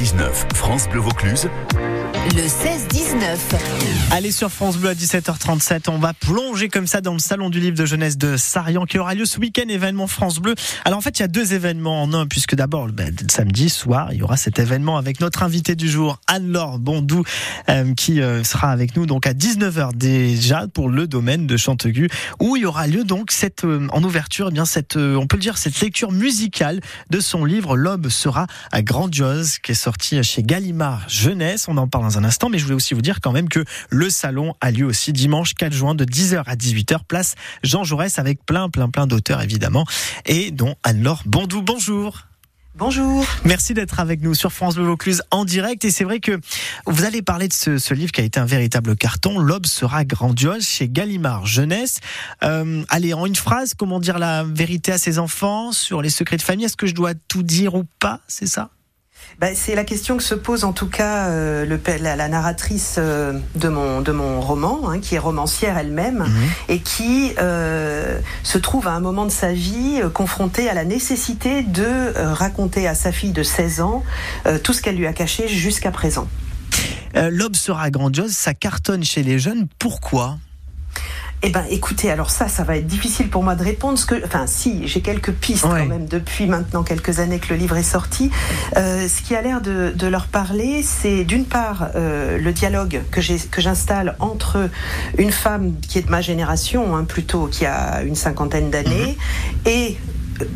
16-19, France Bleu Vaucluse. Le 16-19. Allez sur France Bleu à 17h37, on va plonger comme ça dans le salon du livre de jeunesse de Sarian qui aura lieu ce week-end, événement France Bleu. Alors en fait, il y a deux événements en un, puisque d'abord, ben, samedi soir, il y aura cet événement avec notre invité du jour, Anne-Laure Bondou, euh, qui euh, sera avec nous donc à 19h déjà pour le domaine de Chantegu, où il y aura lieu donc cette, euh, en ouverture, eh bien cette, on peut le dire, cette lecture musicale de son livre L'aube sera à grandiose, qui est sorti chez Gallimard Jeunesse. On en parle dans un instant, mais je voulais aussi vous dire quand même que le salon a lieu aussi dimanche 4 juin de 10h à 18h, place Jean Jaurès avec plein, plein, plein d'auteurs évidemment, et dont Anne-Laure Bondou. Bonjour. Bonjour. Merci d'être avec nous sur France Bleu Vaucluse en direct. Et c'est vrai que vous allez parler de ce, ce, livre qui a été un véritable carton. L'aube sera grandiose chez Gallimard Jeunesse. Euh, allez, en une phrase, comment dire la vérité à ses enfants sur les secrets de famille? Est-ce que je dois tout dire ou pas? C'est ça? Ben, c'est la question que se pose en tout cas euh, le, la, la, narratrice euh, de, mon, de mon roman, hein, qui est romancière elle-même, mmh. et qui euh, se trouve à un moment de sa vie confrontée à la nécessité de raconter à sa fille de 16 ans tout ce qu'elle lui a caché jusqu'à présent. L'aube sera grandiose, ça cartonne chez les jeunes. Pourquoi? Eh ben, écoutez, alors ça, ça va être difficile pour moi de répondre. Ce que, enfin, si, j'ai quelques pistes ouais. quand même depuis maintenant quelques années que le livre est sorti. Euh, ce qui a l'air de, de, leur parler, c'est d'une part euh, le dialogue que j'ai que j'installe entre une femme qui est de ma génération, hein, plutôt qui a une cinquantaine d'années, mmh. et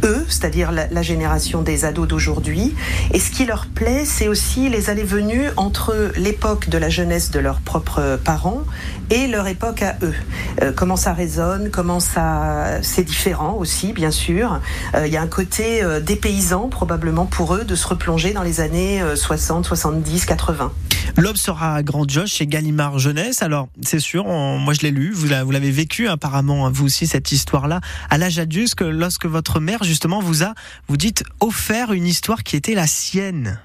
eux, c'est-à-dire la, génération des ados d'aujourd'hui. Et ce qui leur plaît, c'est aussi les allées-venues entre l'époque de la jeunesse de leurs propres parents et leur époque à eux. Euh, comment ça résonne, comment ça, c'est différent aussi, bien sûr. Il euh, y a un côté euh, dépaysant probablement pour eux de se replonger dans les années 60, 70, 80. L'aube sera grandiose chez Gallimard Jeunesse. Alors, c'est sûr, moi je l'ai lu, vous l'avez vécu apparemment, vous aussi, cette histoire-là, à l'âge adulte, lorsque votre mère, justement, vous a, vous dites, offert une histoire qui était la sienne.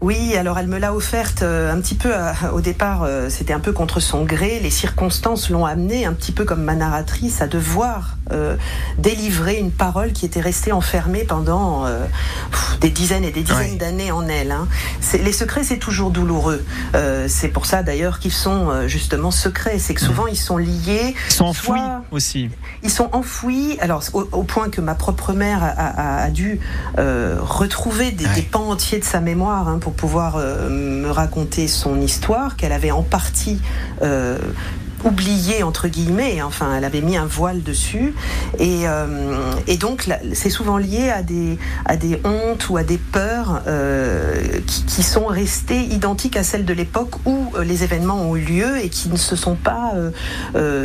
Oui, alors elle me l'a offerte euh, un petit peu à, au départ, euh, c'était un peu contre son gré. Les circonstances l'ont amenée un petit peu comme ma narratrice à devoir euh, délivrer une parole qui était restée enfermée pendant euh, des dizaines et des dizaines d'années en elle. Hein. Les secrets, c'est toujours douloureux. Euh, c'est pour ça d'ailleurs qu'ils sont justement secrets. C'est que souvent mmh. ils sont liés. Ils sont enfouis aussi. Ils sont enfouis. Alors au, au, point que ma propre mère a, a, a dû retrouver des, ouais. des, pans entiers de sa mémoire. Hein, pour pouvoir me raconter son histoire qu'elle avait en partie euh, oublié entre guillemets enfin elle avait mis un voile dessus. Et, euh, donc c'est souvent lié à des à des hontes ou à des peurs euh, qui, qui, sont restées identiques à celles de l'époque où euh, les événements ont eu lieu et qui ne se sont pas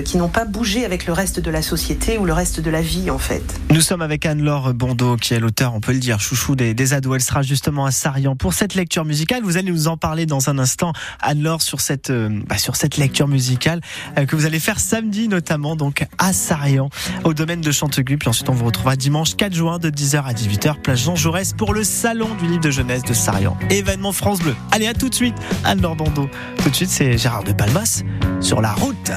qui n'ont pas bougé avec le reste de la société ou le reste de la vie en fait. Nous sommes avec Anne-Laure Bondeau qui est l'auteur on peut le dire chouchou des, des ados. Elle sera justement à Sarian pour cette lecture musicale. Vous allez nous en parler dans un instant Anne-Laure sur cette bah, sur cette lecture musicale que vous allez faire samedi notamment donc à Sarian au domaine de Chantegu puis ensuite on vous retrouvera dimanche 4 juin de 10h à 18h place Jean Jaurès pour le salon du livre de jeunesse de Sarian. Événement France Bleu. Allez à tout de suite. Anne-Laure tout de suite c'est Gérard de Palmas sur la route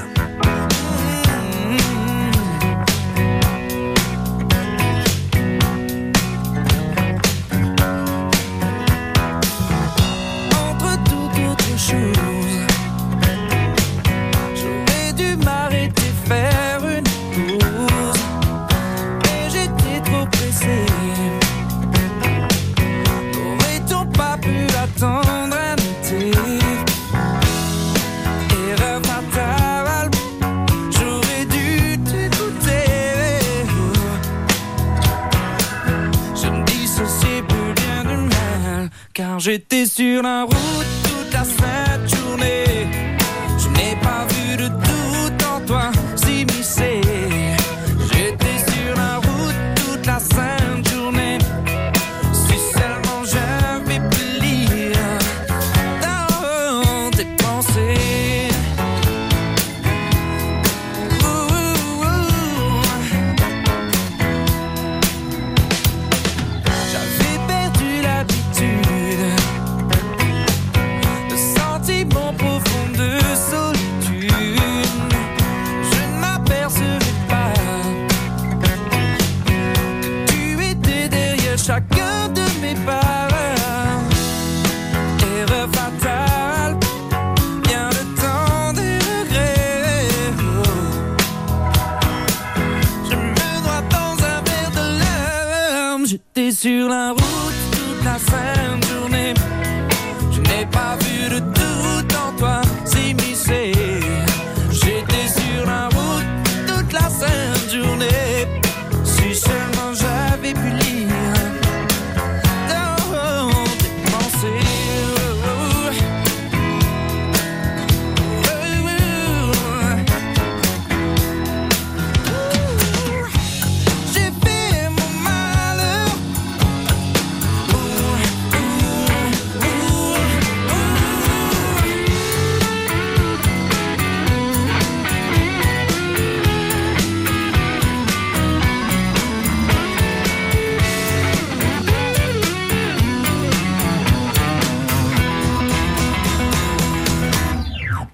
J'étais sur la route chacun de mes pas. Erreur fatale, bien le temps des regrets. Je me dois dans un verre de larmes, j'étais sur la route.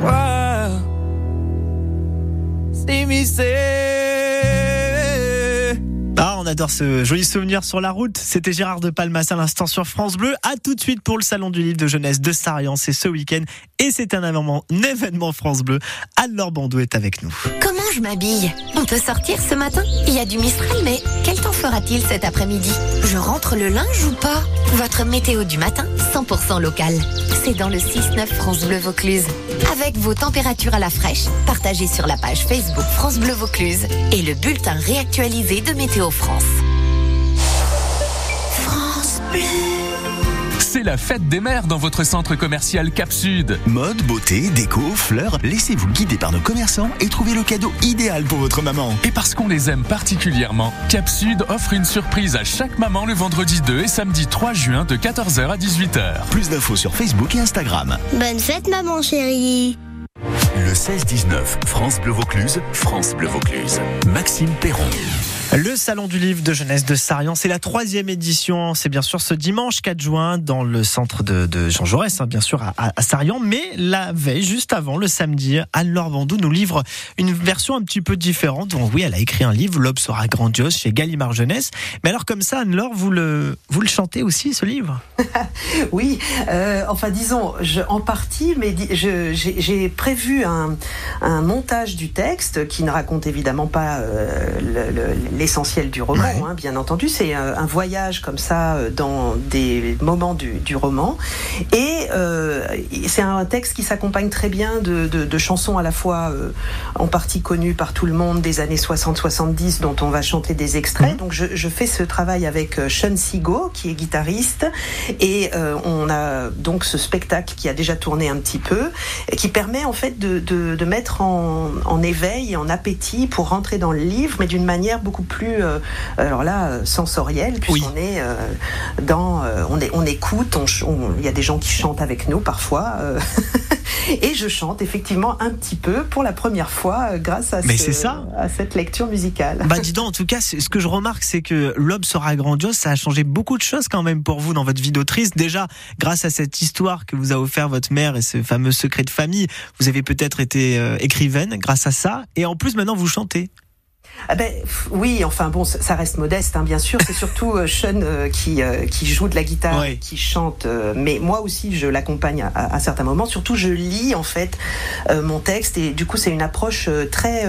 toi s'immiscer. Ah, on adore ce joli souvenir sur la route. C'était Gérard de Palmas à l'instant sur France Bleu. À tout de suite pour le salon du livre de jeunesse de Sarian. C'est ce week-end et c'est un événement, un événement France Bleu. Anne-Laure Bandou est avec nous. Comment je m'habille? On peut sortir ce matin? Il y a du Mistral, mais quel temps fera-t-il cet après-midi? Je rentre le linge ou pas? Votre météo du matin, 100% local. C'est dans le 6-9 France Bleu Vaucluse. Avec vos températures à la fraîche, partagées sur la page Facebook France Bleu Vaucluse et le bulletin réactualisé de Météo France. France Bleu. C'est la fête des mères dans votre centre commercial Cap Sud. Mode, beauté, déco, fleurs, laissez-vous guider par nos commerçants et trouvez le cadeau idéal pour votre maman. Et parce qu'on les aime particulièrement, Cap Sud offre une surprise à chaque maman le vendredi 2 et samedi 3 juin de 14h à 18h. Plus d'infos sur Facebook et Instagram. Bonne fête, maman chérie. Le 16-19, France Bleu Vaucluse, France Bleu Vaucluse. Maxime Perron. Le salon du livre de jeunesse de Sarian, c'est la troisième édition. C'est bien sûr ce dimanche 4 juin dans le centre de, Jean Jaurès, hein, bien sûr à, à, Sarian. Mais la veille, juste avant, le samedi, Anne-Laure Bandou nous livre une version un petit peu différente. Donc oui, elle a écrit un livre, L'aube sera grandiose chez Gallimard Jeunesse. Mais alors comme ça, Anne-Laure, vous le, vous le chantez aussi, ce livre? Oui, euh, enfin disons, en partie, mais j'ai prévu un, montage du texte qui ne raconte évidemment pas euh, l'essentiel du roman, ouais. hein, bien entendu. C'est un, un, voyage comme ça dans des moments du, du roman. Et euh, c'est un texte qui s'accompagne très bien de, de, de, chansons à la fois euh, en partie connues par tout le monde des années 60-70 dont on va chanter des extraits. Mmh. Donc je, je, fais ce travail avec euh, Sean Sigo qui est guitariste et euh, on a donc ce spectacle qui a déjà tourné un petit peu et qui permet en fait de, de, de mettre en, en, éveil et en appétit pour rentrer dans le livre mais d'une manière beaucoup plus euh, alors là sensorielle puisqu'on oui. est dans on, est, on écoute il y a des gens qui chantent avec nous parfois et je chante effectivement un petit peu pour la première fois grâce à, Mais ce, ça. à cette lecture musicale. Bah dis donc, en tout cas, ce que je remarque, c'est que L'aube sera grandiose, ça a changé beaucoup de choses quand même pour vous dans votre vie d'autrice. Déjà, grâce à cette histoire que vous a offert votre mère et ce fameux secret de famille, vous avez peut-être été euh, écrivaine grâce à ça. Et en plus, maintenant, vous chantez. Ah ben, oui, enfin bon, ça reste modeste, hein, bien sûr. C'est surtout euh, Sean euh, qui, euh, qui joue de la guitare, ouais. qui chante. Euh, mais moi aussi, je l'accompagne à, à, certains moments. Surtout, je lis en fait euh, mon texte et du coup, c'est une approche très.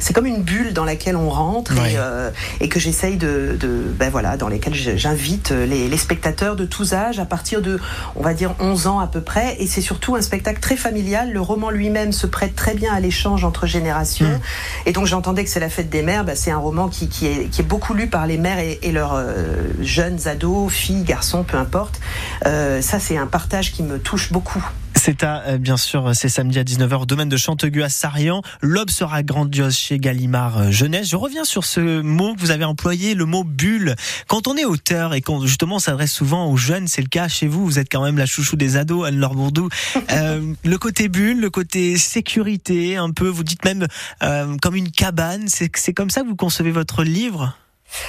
c'est comme une bulle dans laquelle on rentre et, et, que j'essaye de, de, ben voilà, dans lesquelles j'invite les, les, spectateurs de tous âges à partir de, on va dire, 11 ans à peu près. Et c'est surtout un spectacle très familial. Le roman lui-même se prête très bien à l'échange entre générations. Mmh. Et donc, j'entendais que c'est la fête des mères, bah, c'est un roman qui, est, beaucoup lu par les mères et, et leurs euh, jeunes ados, filles, garçons, peu importe. Euh, ça, c'est un partage qui me touche beaucoup. C'est à, euh, bien sûr, c'est samedi à 19h au domaine de Chantegu à Sarian. L'aube sera grandiose chez Gallimard euh, Jeunesse. Je reviens sur ce mot que vous avez employé, le mot bulle. Quand on est auteur et qu'on justement s'adresse souvent aux jeunes, c'est le cas chez vous, vous êtes quand même la chouchou des ados, Anne-Laure Bourdou. Euh, le côté bulle, le côté sécurité, un peu, vous dites même euh, comme une cabane, c'est c'est comme ça que vous concevez votre livre?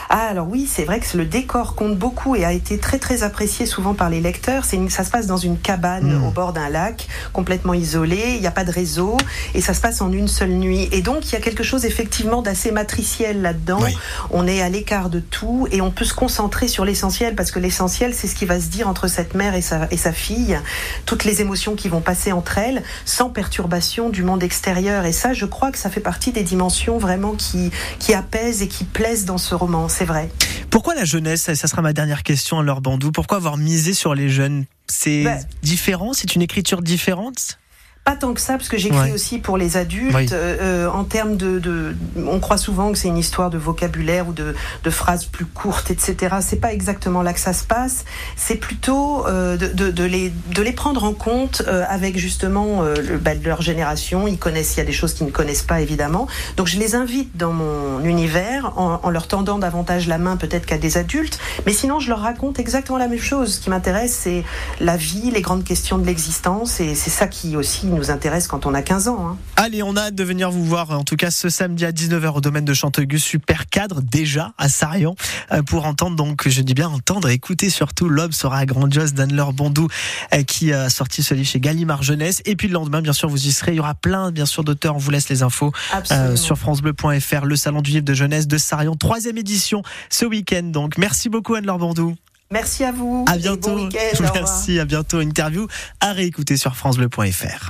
Ah alors oui, c'est vrai que le décor compte beaucoup et a été très très apprécié souvent par les lecteurs. C'est ça se passe dans une cabane Mm. au bord d'un lac, complètement isolé. Il n'y a pas de réseau et ça se passe en une seule nuit. Et donc il y a quelque chose effectivement d'assez matriciel là-dedans. Oui. On est à l'écart de tout et on peut se concentrer sur l'essentiel parce que l'essentiel c'est ce qui va se dire entre cette mère et sa, et sa fille, toutes les émotions qui vont passer entre elles sans perturbation du monde extérieur. Et ça, je crois que ça fait partie des dimensions vraiment qui, qui apaisent et qui plaisent dans ce roman, c'est vrai. Pourquoi la jeunesse Ça ça sera ma dernière question, Anne-Laure Bandou. Pourquoi avoir misé sur les jeunes? C'est Ben- différent? C'est une écriture différente? Pas tant que ça, parce que j'écris Ouais. aussi pour les adultes. Oui. Euh, euh, en termes de, de- on croit souvent que c'est une histoire de vocabulaire ou de, de phrases plus courtes, etc. C'est pas exactement là que ça se passe. C'est plutôt euh, de, de- de les, de les prendre en compte euh, avec justement euh, le, bah, leur génération. Ils connaissent, il y a des choses qu'ils ne connaissent pas évidemment. Donc je les invite dans mon univers en, en leur tendant davantage la main peut-être qu'à des adultes. Mais sinon, je leur raconte exactement la même chose. Ce qui m'intéresse, c'est la vie, les grandes questions de l'existence, et c'est ça qui aussi nous intéresse quand on a 15 ans. hein. Allez, on a hâte de venir vous voir, en tout cas ce samedi à 19h au domaine de Chantegus, super cadre déjà à Sarian, euh, pour entendre donc, je dis bien entendre, écouter surtout L'Aube sera grandiose d'Anne-Laure Bondou, euh, qui a sorti ce livre chez Gallimard Jeunesse. Et puis le lendemain, bien sûr, vous y serez. Il y aura plein, bien sûr, d'auteurs. On vous laisse les infos euh, sur FranceBleu.fr, le salon du livre de jeunesse de Sarian, troisième édition ce week-end. Donc, merci beaucoup Anne-Laure Bondou. Merci à vous. À bientôt. bon. Merci, à bientôt. Interview à réécouter sur FranceBleu.fr.